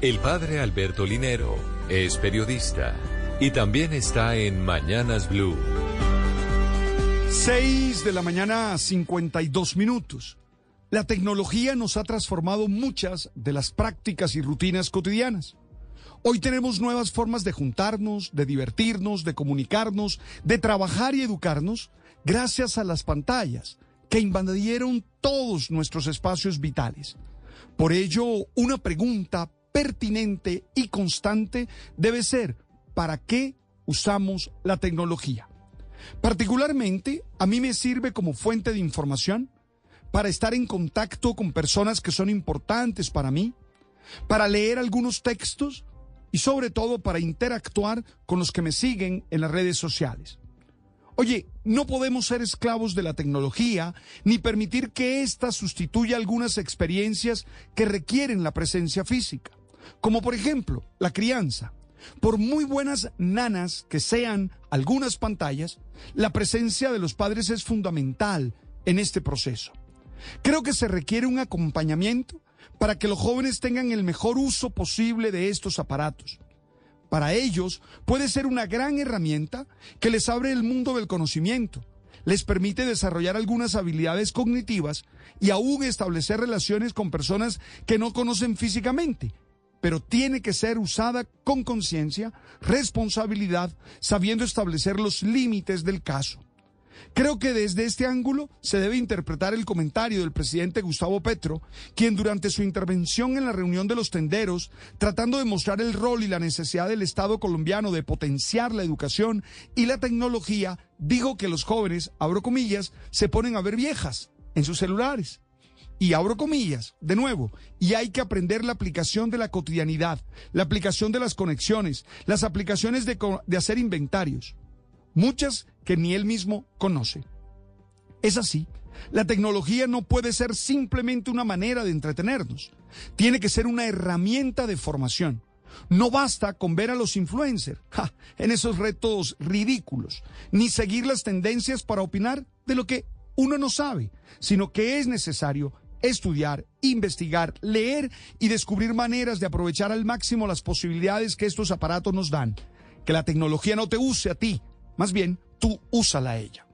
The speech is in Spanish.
El padre Alberto Linero es periodista y también está en Mañanas Blue. 6 de la mañana, 52 minutos. La tecnología nos ha transformado muchas de las prácticas y rutinas cotidianas. Hoy tenemos nuevas formas de juntarnos, de divertirnos, de comunicarnos, de trabajar y educarnos gracias a las pantallas que invadieron todos nuestros espacios vitales. Por ello, una pregunta pertinente y constante debe ser, ¿para qué usamos la tecnología? Particularmente, a mí me sirve como fuente de información para estar en contacto con personas que son importantes para mí, para leer algunos textos y sobre todo para interactuar con los que me siguen en las redes sociales. Oye, no podemos ser esclavos de la tecnología ni permitir que ésta sustituya algunas experiencias que requieren la presencia física, como por ejemplo la crianza. Por muy buenas nanas que sean algunas pantallas, la presencia de los padres es fundamental en este proceso. Creo que se requiere un acompañamiento para que los jóvenes tengan el mejor uso posible de estos aparatos para ellos puede ser una gran herramienta que les abre el mundo del conocimiento, les permite desarrollar algunas habilidades cognitivas y aún establecer relaciones con personas que no conocen físicamente, pero tiene que ser usada con conciencia, responsabilidad, sabiendo establecer los límites del caso. Creo que desde este ángulo se debe interpretar el comentario del presidente Gustavo Petro, quien durante su intervención en la reunión de los tenderos, tratando de mostrar el rol y la necesidad del Estado colombiano de potenciar la educación y la tecnología, dijo que los jóvenes, abro comillas, se ponen a ver viejas en sus celulares. Y abro comillas, de nuevo, y hay que aprender la aplicación de la cotidianidad, la aplicación de las conexiones, las aplicaciones de, hacer inventarios muchas que ni él mismo conoce. Es así, la tecnología no puede ser simplemente una manera de entretenernos, tiene que ser una herramienta de formación. No basta con ver a los influencers en esos retos ridículos, ni seguir las tendencias para opinar de lo que uno no sabe, sino que es necesario estudiar, investigar, leer y descubrir maneras de aprovechar al máximo las posibilidades que estos aparatos nos dan. Que la tecnología no te use a ti, más bien, tú úsala a ella.